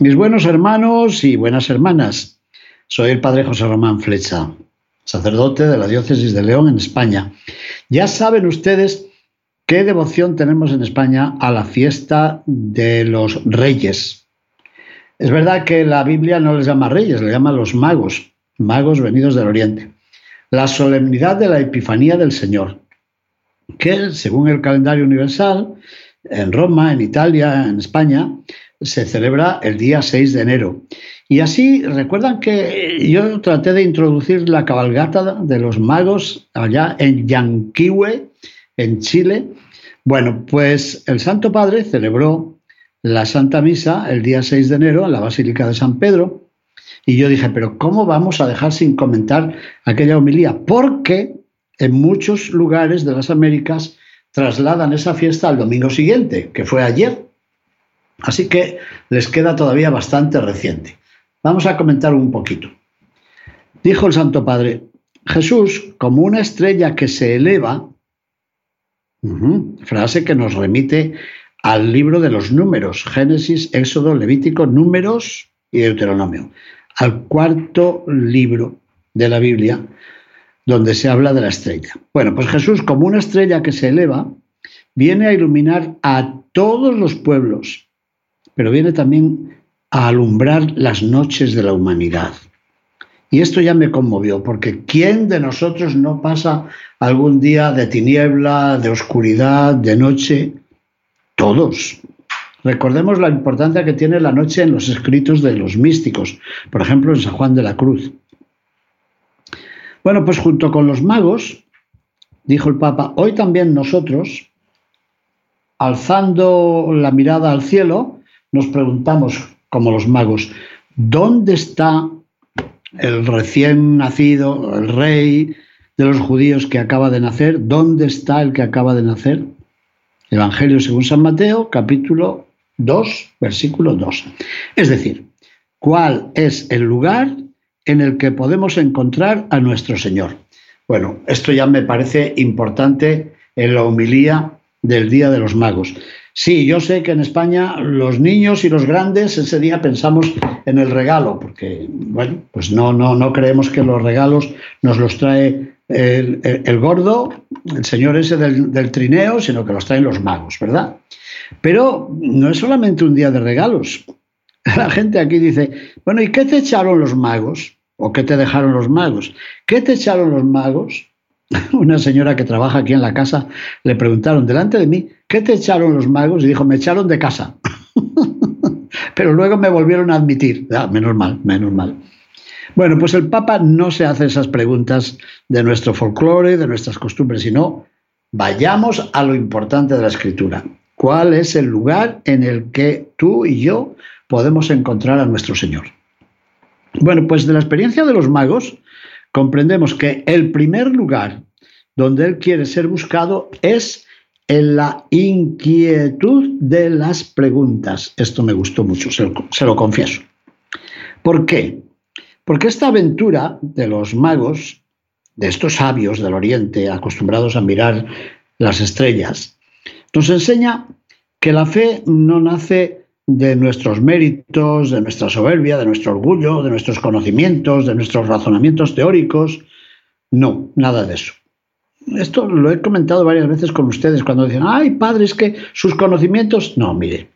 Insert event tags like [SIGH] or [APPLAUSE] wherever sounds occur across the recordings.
Mis buenos hermanos y buenas hermanas, soy el padre José Román Flecha, sacerdote de la diócesis de León en España. Ya saben ustedes ¿Qué devoción tenemos en España a la fiesta de los reyes? Es verdad que la Biblia no les llama reyes, le llama los magos, magos venidos del Oriente. La solemnidad de la Epifanía del Señor, que según el calendario universal, en Roma, en Italia, en España, se celebra el día 6 de enero. Y así, recuerdan que yo traté de introducir la cabalgata de los magos allá en Yanquihue, en Chile. Bueno, pues el Santo Padre celebró la Santa Misa el día 6 de enero en la Basílica de San Pedro. Y yo dije, pero ¿cómo vamos a dejar sin comentar aquella homilía? Porque en muchos lugares de las Américas trasladan esa fiesta al domingo siguiente, que fue ayer. Así que les queda todavía bastante reciente. Vamos a comentar un poquito. Dijo el Santo Padre, Jesús, como una estrella que se eleva, Frase que nos remite al libro de los números, Génesis, Éxodo, Levítico, Números y Deuteronomio, al cuarto libro de la Biblia donde se habla de la estrella. Bueno, pues Jesús, como una estrella que se eleva, viene a iluminar a todos los pueblos, pero viene también a alumbrar las noches de la humanidad. Y esto ya me conmovió, porque ¿quién de nosotros no pasa algún día de tiniebla, de oscuridad, de noche? Todos. Recordemos la importancia que tiene la noche en los escritos de los místicos, por ejemplo en San Juan de la Cruz. Bueno, pues junto con los magos, dijo el Papa, hoy también nosotros, alzando la mirada al cielo, nos preguntamos, como los magos, ¿dónde está el recién nacido, el rey de los judíos que acaba de nacer. ¿Dónde está el que acaba de nacer? Evangelio según San Mateo, capítulo 2, versículo 2. Es decir, ¿cuál es el lugar en el que podemos encontrar a nuestro Señor? Bueno, esto ya me parece importante en la homilía del Día de los Magos. Sí, yo sé que en España los niños y los grandes ese día pensamos en el regalo, porque, bueno, pues no, no, no creemos que los regalos nos los trae el, gordo, el señor ese del, del, trineo, sino que los traen los magos, ¿verdad? Pero no es solamente un día de regalos. [LAUGHS] La gente aquí dice, bueno, ¿y qué te echaron los magos? ¿O qué te dejaron los magos? ¿Qué te echaron los magos? [LAUGHS] una señora que trabaja aquí en la casa, le preguntaron delante de mí, ¿qué te echaron los magos? Y dijo, me echaron de casa. [LAUGHS] Pero luego me volvieron a admitir. Ah, menos mal, menos mal. Bueno, pues el Papa no se hace esas preguntas de nuestro folclore, de nuestras costumbres, sino vayamos a lo importante de la escritura. ¿Cuál es el lugar en el que tú y yo podemos encontrar a nuestro Señor? Bueno, pues de la experiencia de los magos, comprendemos que el primer lugar donde Él quiere ser buscado es en la inquietud de las preguntas. Esto me gustó mucho, se lo, confieso. ¿Por qué? Porque esta aventura de los magos, de estos sabios del Oriente acostumbrados a mirar las estrellas, nos enseña que la fe no nace de nuestros méritos, de nuestra soberbia, de nuestro orgullo, de nuestros conocimientos, de nuestros razonamientos teóricos. No, nada de eso. Esto lo he comentado varias veces con ustedes cuando dicen, ay, padre, es que sus conocimientos... No, mire,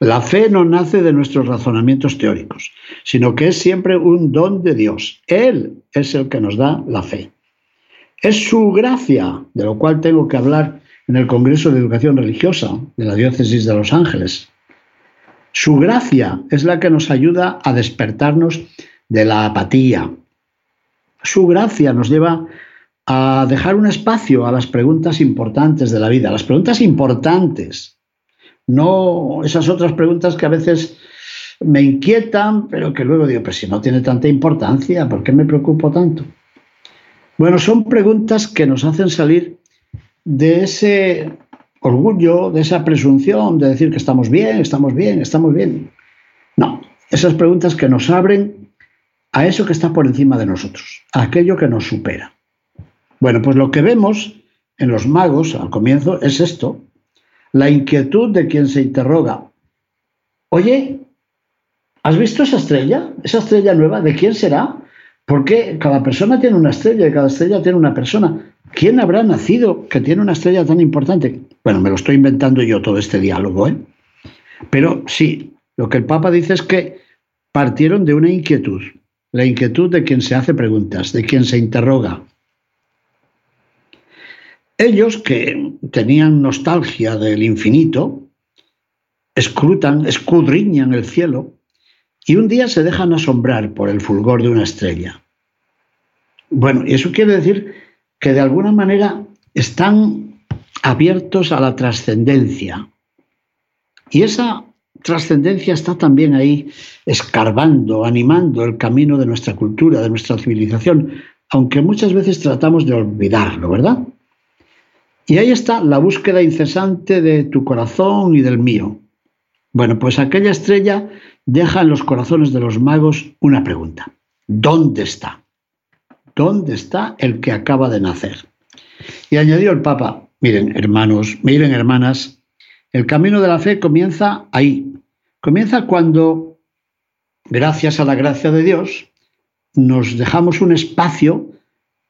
la fe no nace de nuestros razonamientos teóricos, sino que es siempre un don de Dios. Él es el que nos da la fe. Es su gracia, de lo cual tengo que hablar en el Congreso de Educación Religiosa de la Diócesis de Los Ángeles, su gracia es la que nos ayuda a despertarnos de la apatía. Su gracia nos lleva a dejar un espacio a las preguntas importantes de la vida, las preguntas importantes, no esas otras preguntas que a veces me inquietan, pero que luego digo, pues si no tiene tanta importancia, ¿por qué me preocupo tanto? Bueno, son preguntas que nos hacen salir de ese orgullo, de esa presunción de decir que estamos bien, estamos bien, estamos bien. No, esas preguntas que nos abren a eso que está por encima de nosotros, a aquello que nos supera. Bueno, pues lo que vemos en los magos al comienzo es esto, la inquietud de quien se interroga, oye, ¿has visto esa estrella? ¿Esa estrella nueva? ¿De quién será? Porque cada persona tiene una estrella y cada estrella tiene una persona. ¿Quién habrá nacido que tiene una estrella tan importante? Bueno, me lo estoy inventando yo todo este diálogo, ¿eh? Pero sí, lo que el Papa dice es que partieron de una inquietud, la inquietud de quien se hace preguntas, de quien se interroga. Ellos que tenían nostalgia del infinito, escrutan, escudriñan el cielo y un día se dejan asombrar por el fulgor de una estrella. Bueno, y eso quiere decir que de alguna manera están abiertos a la trascendencia. Y esa trascendencia está también ahí escarbando, animando el camino de nuestra cultura, de nuestra civilización, aunque muchas veces tratamos de olvidarlo, ¿verdad? Y ahí está la búsqueda incesante de tu corazón y del mío. Bueno, pues aquella estrella deja en los corazones de los magos una pregunta. ¿Dónde está? ¿Dónde está el que acaba de nacer? Y añadió el Papa, miren hermanos, miren hermanas, el camino de la fe comienza ahí. Comienza cuando, gracias a la gracia de Dios, nos dejamos un espacio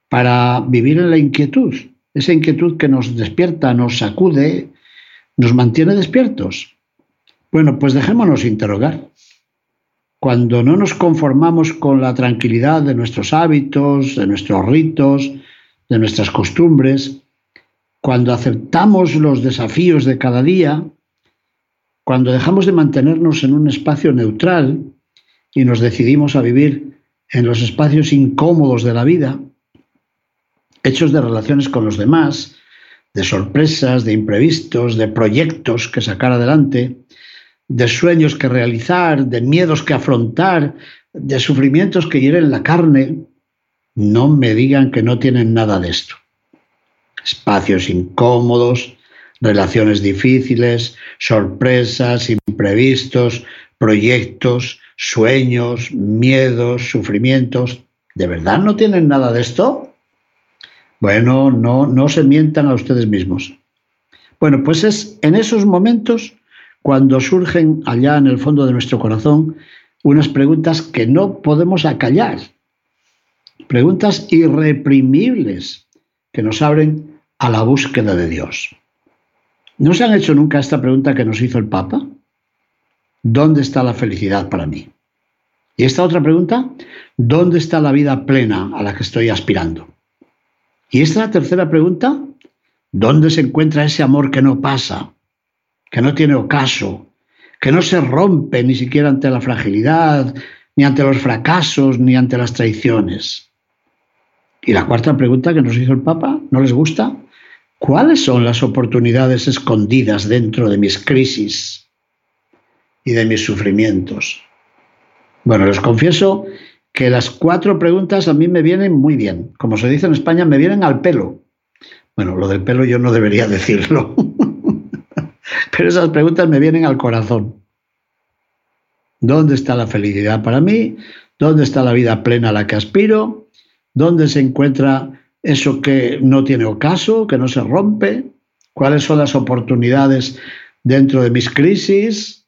para vivir en la inquietud, esa inquietud que nos despierta, nos sacude, nos mantiene despiertos. Bueno, pues dejémonos interrogar. Cuando no nos conformamos con la tranquilidad de nuestros hábitos, de nuestros ritos, de nuestras costumbres, cuando aceptamos los desafíos de cada día, cuando dejamos de mantenernos en un espacio neutral y nos decidimos a vivir en los espacios incómodos de la vida, hechos de relaciones con los demás, de sorpresas, de imprevistos, de proyectos que sacar adelante, de sueños que realizar, de miedos que afrontar, de sufrimientos que hieren la carne, no me digan que no tienen nada de esto espacios incómodos, relaciones difíciles, sorpresas, imprevistos, proyectos, sueños, miedos, sufrimientos. ¿De verdad no tienen nada de esto? Bueno, no, no se mientan a ustedes mismos. Bueno, pues es en esos momentos cuando surgen allá en el fondo de nuestro corazón unas preguntas que no podemos acallar, preguntas irreprimibles que nos abren a la búsqueda de Dios. ¿No se han hecho nunca esta pregunta que nos hizo el Papa? ¿Dónde está la felicidad para mí? Y esta otra pregunta, ¿dónde está la vida plena a la que estoy aspirando? Y esta tercera pregunta, ¿dónde se encuentra ese amor que no pasa, que no tiene ocaso, que no se rompe ni siquiera ante la fragilidad, ni ante los fracasos, ni ante las traiciones? Y la cuarta pregunta que nos hizo el Papa, ¿no les gusta? ¿Cuáles son las oportunidades escondidas dentro de mis crisis y de mis sufrimientos? Bueno, les confieso que las cuatro preguntas a mí me vienen muy bien. Como se dice en España, me vienen al pelo. Bueno, lo del pelo yo no debería [LAUGHS] decirlo. Pero esas preguntas me vienen al corazón. ¿Dónde está la felicidad para mí? ¿Dónde está la vida plena a la que aspiro? ¿Dónde se encuentra eso que no tiene ocaso, que no se rompe, cuáles son las oportunidades dentro de mis crisis,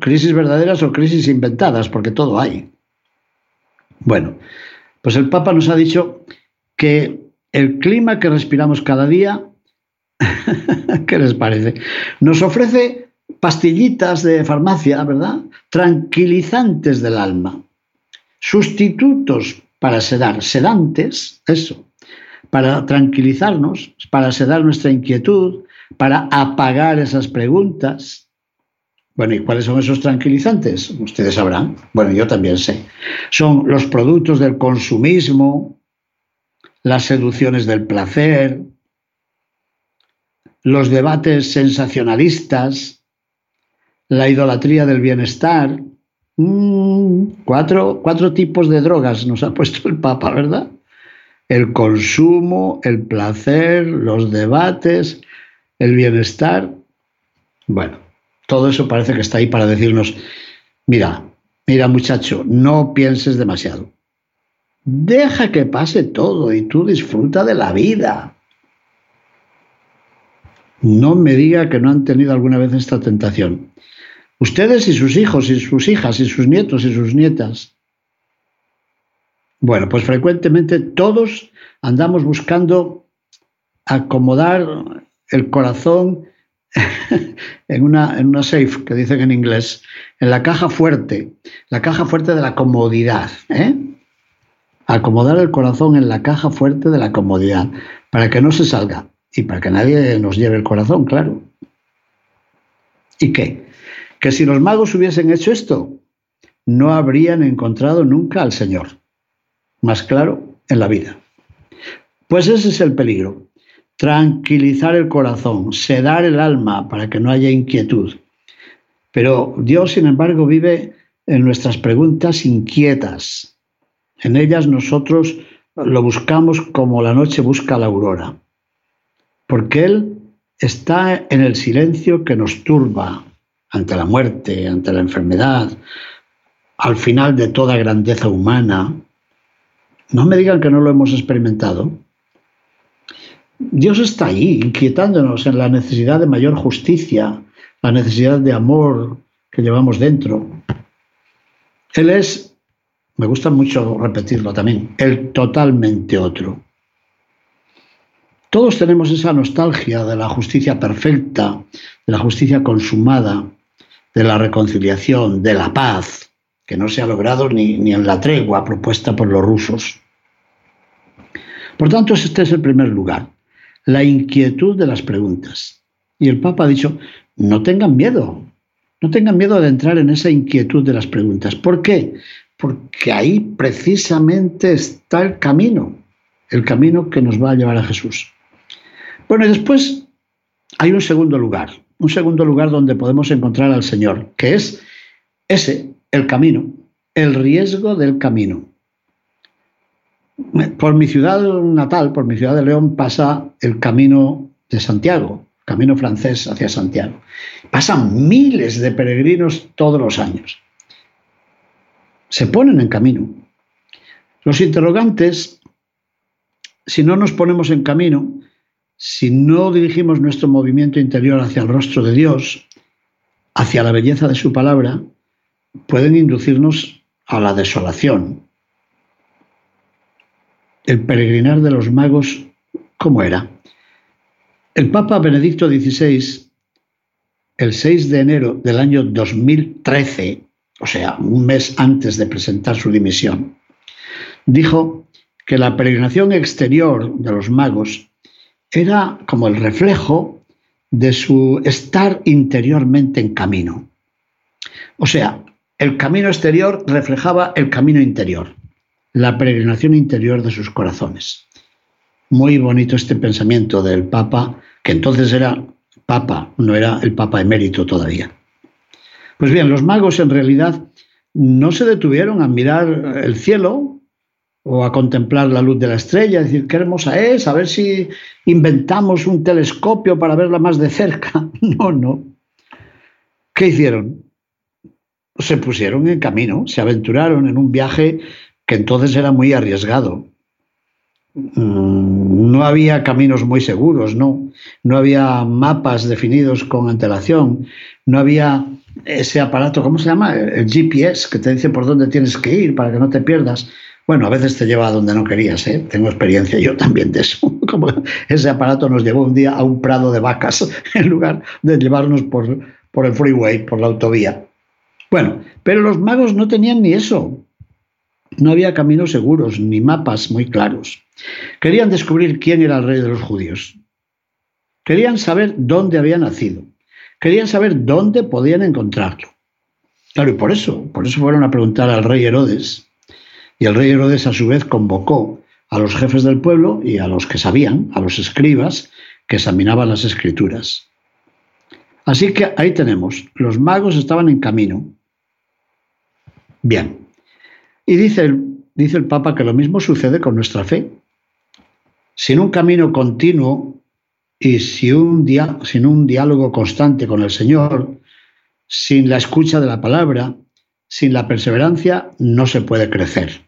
crisis verdaderas o crisis inventadas, porque todo hay. Bueno, pues el Papa nos ha dicho que el clima que respiramos cada día, [LAUGHS] ¿qué les parece? Nos ofrece pastillitas de farmacia, ¿verdad? Tranquilizantes del alma, sustitutos para sedar, sedantes, eso, para tranquilizarnos, para sedar nuestra inquietud, para apagar esas preguntas. Bueno, ¿y cuáles son esos tranquilizantes? Ustedes sabrán. Bueno, yo también sé. Son los productos del consumismo, las seducciones del placer, los debates sensacionalistas, la idolatría del bienestar. Mm, cuatro, cuatro tipos de drogas nos ha puesto el Papa, ¿verdad? El consumo, el placer, los debates, el bienestar. Bueno, todo eso parece que está ahí para decirnos, mira, mira muchacho, no pienses demasiado. Deja que pase todo y tú disfruta de la vida. No me diga que no han tenido alguna vez esta tentación. Ustedes y sus hijos y sus hijas y sus nietos y sus nietas. Bueno, pues frecuentemente todos andamos buscando acomodar el corazón [LAUGHS] en una, en una safe, que dicen en inglés, en la caja fuerte, la caja fuerte de la comodidad. ¿eh? acomodar el corazón en la caja fuerte de la comodidad, para que no se salga y para que nadie nos lleve el corazón, claro. ¿Y qué? Que si los magos hubiesen hecho esto, no habrían encontrado nunca al Señor. Más claro, en la vida. Pues ese es el peligro. Tranquilizar el corazón, sedar el alma para que no haya inquietud. Pero Dios, sin embargo, vive en nuestras preguntas inquietas, en ellas nosotros lo buscamos como la noche busca la aurora, porque Él está en el silencio que nos turba ante la muerte, ante la enfermedad, al final de toda grandeza humana. No me digan que no lo hemos experimentado. Dios está ahí, inquietándonos en la necesidad de mayor justicia, la necesidad de amor que llevamos dentro. Él es me gusta mucho repetirlo también, el totalmente otro. Todos tenemos esa nostalgia de la justicia perfecta, de la justicia consumada, de la reconciliación, de la paz, que no se ha logrado ni, ni en la tregua propuesta por los rusos. Por tanto, este es el primer lugar, la inquietud de las preguntas. Y el Papa ha dicho, no tengan miedo, no tengan miedo de entrar en esa inquietud de las preguntas. ¿Por qué? porque ahí precisamente está el camino, el camino que nos va a llevar a Jesús. Bueno, y después hay un segundo lugar, un segundo lugar donde podemos encontrar al Señor, que es ese, el camino, el riesgo del camino. Por mi ciudad natal, por mi ciudad de León, pasa el camino de Santiago, camino francés hacia Santiago. Pasan miles de peregrinos todos los años se ponen en camino. Los interrogantes, si no nos ponemos en camino, si no dirigimos nuestro movimiento interior hacia el rostro de Dios, hacia la belleza de su palabra, pueden inducirnos a la desolación. El peregrinar de los magos, ¿cómo era? El Papa Benedicto XVI, el 6 de enero del año 2013, o sea, un mes antes de presentar su dimisión, dijo que la peregrinación exterior de los magos era como el reflejo de su estar interiormente en camino. O sea, el camino exterior reflejaba el camino interior, la peregrinación interior de sus corazones. Muy bonito este pensamiento del Papa, que entonces era Papa, no era el Papa emérito todavía. Pues bien, los magos en realidad no se detuvieron a mirar el cielo o a contemplar la luz de la estrella, decir, qué hermosa es, a ver si inventamos un telescopio para verla más de cerca. [LAUGHS] No, no. ¿Qué hicieron? Se pusieron en camino, se aventuraron en un viaje que entonces era muy arriesgado. Mm, no había caminos muy seguros, no. No había mapas definidos con antelación, no había ese aparato, ¿cómo se llama? El GPS, que te dice por dónde tienes que ir para que no te pierdas. Bueno, a veces te lleva a donde no querías, ¿eh? Tengo experiencia yo también de eso. [LAUGHS] Como ese aparato nos llevó un día a un prado de vacas [LAUGHS] en lugar de llevarnos por, por el freeway, por la autovía. Bueno, pero los magos no tenían ni eso. No había caminos seguros ni mapas muy claros. Querían descubrir quién era el rey de los judíos. Querían saber dónde había nacido. Querían saber dónde podían encontrarlo. Claro, y por eso, por eso fueron a preguntar al rey Herodes. Y el rey Herodes a su vez convocó a los jefes del pueblo y a los que sabían, a los escribas, que examinaban las escrituras. Así que ahí tenemos, los magos estaban en camino. Bien. Y dice el, dice el Papa que lo mismo sucede con nuestra fe. Sin un camino continuo y sin un, sin un diálogo constante con el Señor, sin la escucha de la palabra, sin la perseverancia, no se puede crecer.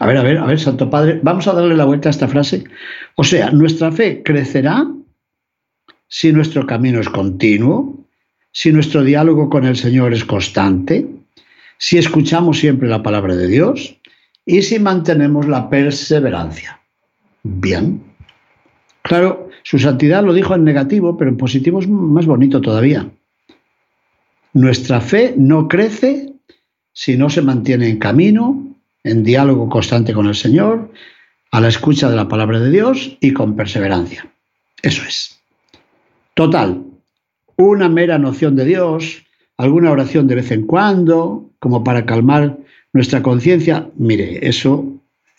A ver, a ver, a ver, Santo Padre, vamos a darle la vuelta a esta frase. O sea, nuestra fe crecerá si nuestro camino es continuo, si nuestro diálogo con el Señor es constante, si escuchamos siempre la palabra de Dios y si mantenemos la perseverancia. Bien. Claro, su santidad lo dijo en negativo, pero en positivo es más bonito todavía. Nuestra fe no crece si no se mantiene en camino, en diálogo constante con el Señor, a la escucha de la palabra de Dios y con perseverancia. Eso es. Total, una mera noción de Dios, alguna oración de vez en cuando, como para calmar nuestra conciencia, mire, eso,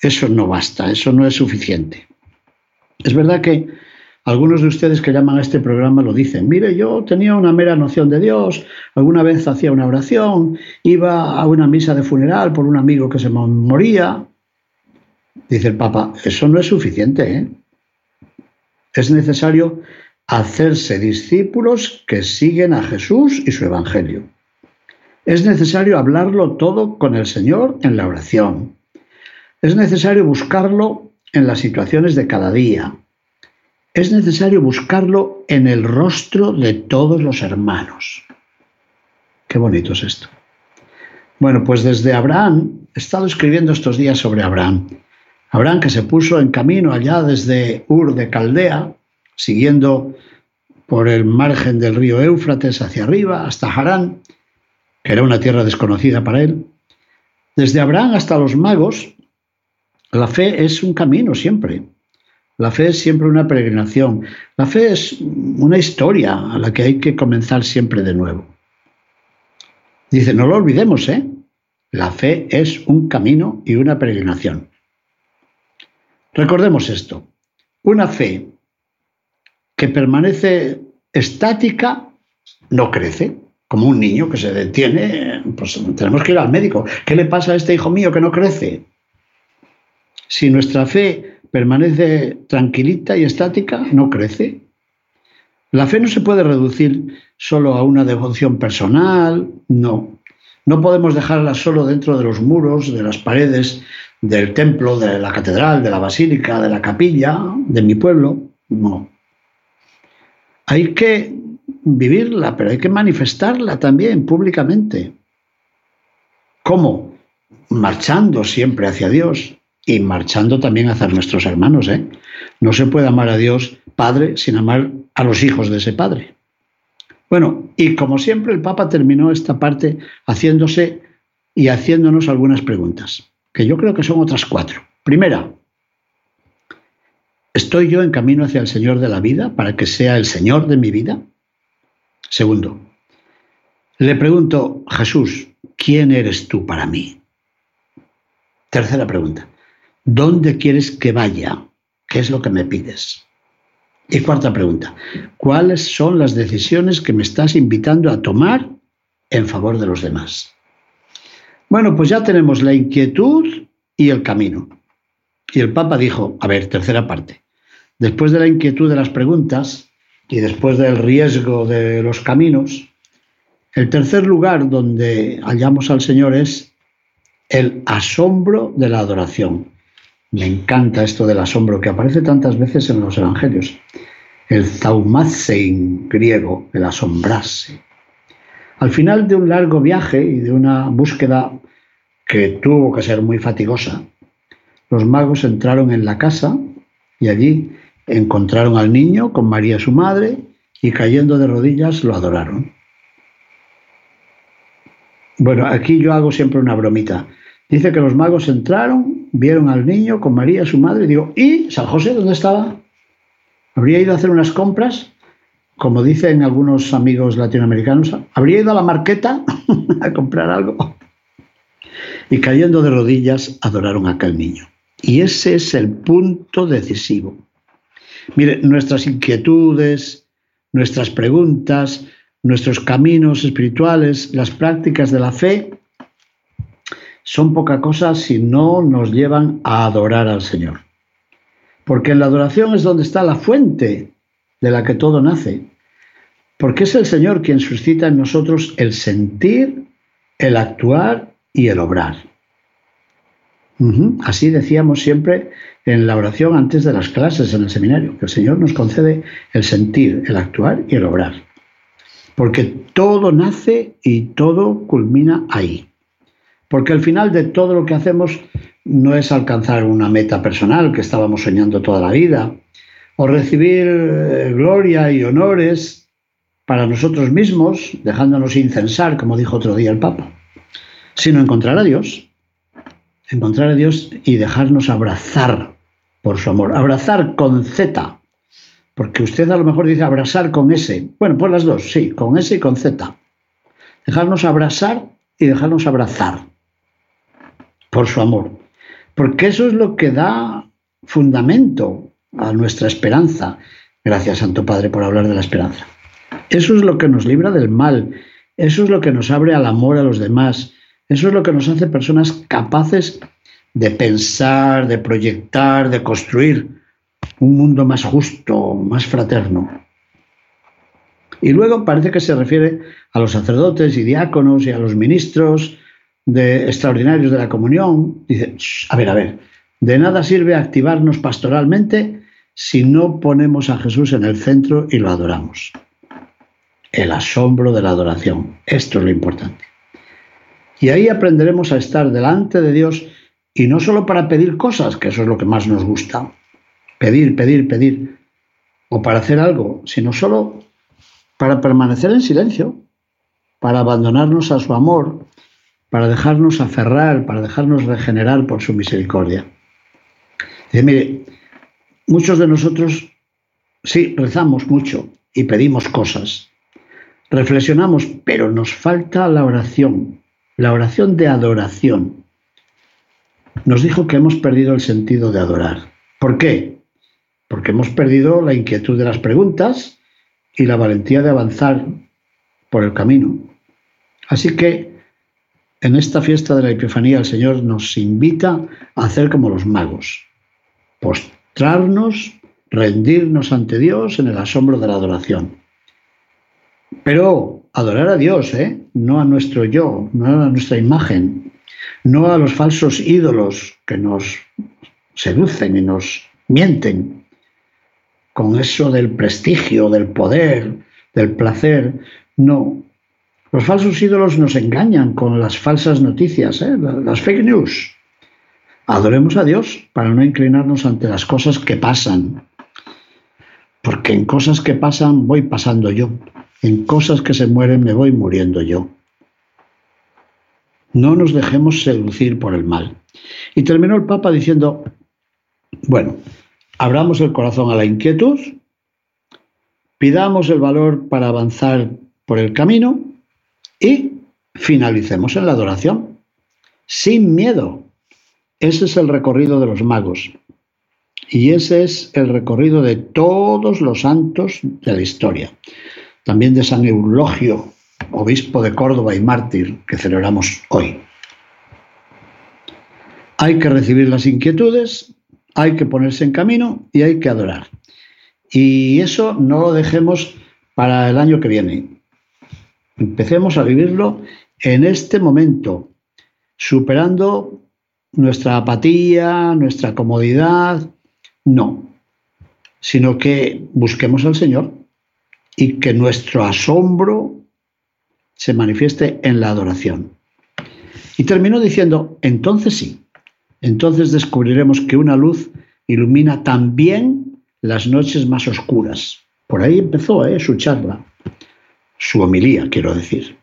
eso no basta, eso no es suficiente. Es verdad que algunos de ustedes que llaman a este programa lo dicen, mire, yo tenía una mera noción de Dios, alguna vez hacía una oración, iba a una misa de funeral por un amigo que se moría. Dice el Papa, eso no es suficiente. ¿eh? Es necesario hacerse discípulos que siguen a Jesús y su Evangelio. Es necesario hablarlo todo con el Señor en la oración. Es necesario buscarlo en las situaciones de cada día es necesario buscarlo en el rostro de todos los hermanos. Qué bonito es esto. Bueno, pues desde Abraham, he estado escribiendo estos días sobre Abraham. Abraham que se puso en camino allá desde Ur de Caldea, siguiendo por el margen del río Éufrates hacia arriba hasta Harán, que era una tierra desconocida para él. Desde Abraham hasta los magos, la fe es un camino siempre. La fe es siempre una peregrinación. La fe es una historia a la que hay que comenzar siempre de nuevo. Dice, no lo olvidemos, ¿eh? La fe es un camino y una peregrinación. Recordemos esto. Una fe que permanece estática no crece. Como un niño que se detiene, pues tenemos que ir al médico. ¿Qué le pasa a este hijo mío que no crece? Si nuestra fe permanece tranquilita y estática, no crece. La fe no se puede reducir solo a una devoción personal, no. No podemos dejarla solo dentro de los muros, de las paredes del templo, de la catedral, de la basílica, de la capilla, de mi pueblo, no. Hay que vivirla, pero hay que manifestarla también públicamente. ¿Cómo? Marchando siempre hacia Dios, y marchando también hacia nuestros hermanos. ¿eh? No se puede amar a Dios Padre sin amar a los hijos de ese Padre. Bueno, y como siempre el Papa terminó esta parte haciéndose y haciéndonos algunas preguntas, que yo creo que son otras cuatro. Primera, ¿estoy yo en camino hacia el Señor de la vida para que sea el Señor de mi vida? Segundo, le pregunto, Jesús, ¿quién eres tú para mí? Tercera pregunta, ¿Dónde quieres que vaya? ¿Qué es lo que me pides? Y cuarta pregunta, ¿cuáles son las decisiones que me estás invitando a tomar en favor de los demás? Bueno, pues ya tenemos la inquietud y el camino. Y el Papa dijo, a ver, tercera parte, después de la inquietud de las preguntas y después del riesgo de los caminos, el tercer lugar donde hallamos al Señor es el asombro de la adoración. Me encanta esto del asombro que aparece tantas veces en los evangelios. El zaumazein griego, el asombrarse. Al final de un largo viaje y de una búsqueda que tuvo que ser muy fatigosa, los magos entraron en la casa y allí encontraron al niño con María su madre y cayendo de rodillas lo adoraron. Bueno, aquí yo hago siempre una bromita. Dice que los magos entraron vieron al niño con María, su madre, y digo, ¿y San José dónde estaba? ¿Habría ido a hacer unas compras? Como dicen algunos amigos latinoamericanos, ¿habría ido a la marqueta [LAUGHS] a comprar algo? Y cayendo de rodillas, adoraron a aquel niño. Y ese es el punto decisivo. Mire, nuestras inquietudes, nuestras preguntas, nuestros caminos espirituales, las prácticas de la fe, son poca cosa si no nos llevan a adorar al Señor. Porque en la adoración es donde está la fuente de la que todo nace. Porque es el Señor quien suscita en nosotros el sentir, el actuar y el obrar. Así decíamos siempre en la oración antes de las clases en el seminario, que el Señor nos concede el sentir, el actuar y el obrar. Porque todo nace y todo culmina ahí. Porque al final de todo lo que hacemos no es alcanzar una meta personal que estábamos soñando toda la vida, o recibir eh, gloria y honores para nosotros mismos, dejándonos incensar, como dijo otro día el Papa, sino encontrar a Dios, encontrar a Dios y dejarnos abrazar por su amor, abrazar con Z, porque usted a lo mejor dice abrazar con S, bueno, pues las dos, sí, con S y con Z, dejarnos abrazar y dejarnos abrazar por su amor. Porque eso es lo que da fundamento a nuestra esperanza. Gracias, Santo Padre, por hablar de la esperanza. Eso es lo que nos libra del mal. Eso es lo que nos abre al amor a los demás. Eso es lo que nos hace personas capaces de pensar, de proyectar, de construir un mundo más justo, más fraterno. Y luego parece que se refiere a los sacerdotes y diáconos y a los ministros de extraordinarios de la comunión, dice, a ver, a ver, de nada sirve activarnos pastoralmente si no ponemos a Jesús en el centro y lo adoramos. El asombro de la adoración, esto es lo importante. Y ahí aprenderemos a estar delante de Dios y no solo para pedir cosas, que eso es lo que más nos gusta, pedir, pedir, pedir, o para hacer algo, sino solo para permanecer en silencio, para abandonarnos a su amor, para dejarnos aferrar, para dejarnos regenerar por su misericordia. Dice, mire, muchos de nosotros sí rezamos mucho y pedimos cosas, reflexionamos, pero nos falta la oración, la oración de adoración. Nos dijo que hemos perdido el sentido de adorar. ¿Por qué? Porque hemos perdido la inquietud de las preguntas y la valentía de avanzar por el camino. Así que en esta fiesta de la Epifanía el Señor nos invita a hacer como los magos, postrarnos, rendirnos ante Dios en el asombro de la adoración. Pero adorar a Dios, ¿eh? no a nuestro yo, no a nuestra imagen, no a los falsos ídolos que nos seducen y nos mienten, con eso del prestigio, del poder, del placer, no, los falsos ídolos nos engañan con las falsas noticias, ¿eh? las fake news. Adoremos a Dios para no inclinarnos ante las cosas que pasan. Porque en cosas que pasan voy pasando yo. En cosas que se mueren me voy muriendo yo. No nos dejemos seducir por el mal. Y terminó el Papa diciendo, bueno, abramos el corazón a la inquietud, pidamos el valor para avanzar por el camino y finalicemos en la adoración, sin miedo. Ese es el recorrido de los magos. Y ese es el recorrido de todos los santos de la historia. También de San Eulogio, obispo de Córdoba y mártir, que celebramos hoy. Hay que recibir las inquietudes, hay que ponerse en camino y hay que adorar. Y eso no lo dejemos para el año que viene. Empecemos a vivirlo en este momento, superando nuestra apatía, nuestra comodidad, no, sino que busquemos al Señor y que nuestro asombro se manifieste en la adoración. Y terminó diciendo, entonces sí, entonces descubriremos que una luz ilumina también las noches más oscuras. Por ahí empezó ¿eh? su charla su homilía, quiero decir.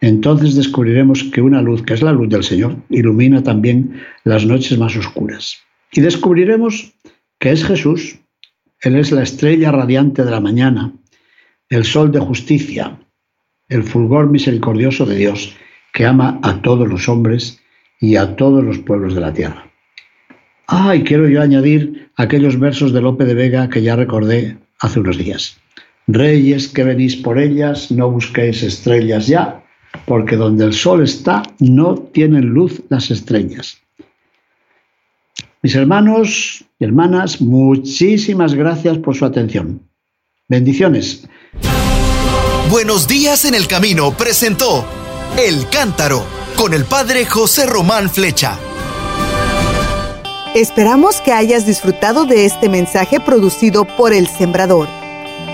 Entonces descubriremos que una luz, que es la luz del Señor, ilumina también las noches más oscuras. Y descubriremos que es Jesús, Él es la estrella radiante de la mañana, el sol de justicia, el fulgor misericordioso de Dios, que ama a todos los hombres y a todos los pueblos de la tierra. Ah, y quiero yo añadir aquellos versos de Lope de Vega que ya recordé hace unos días. Reyes que venís por ellas, no busquéis estrellas ya, porque donde el sol está no tienen luz las estrellas. Mis hermanos y hermanas, muchísimas gracias por su atención. Bendiciones. Buenos días en el camino presentó El Cántaro con el padre José Román Flecha. Esperamos que hayas disfrutado de este mensaje producido por El Sembrador.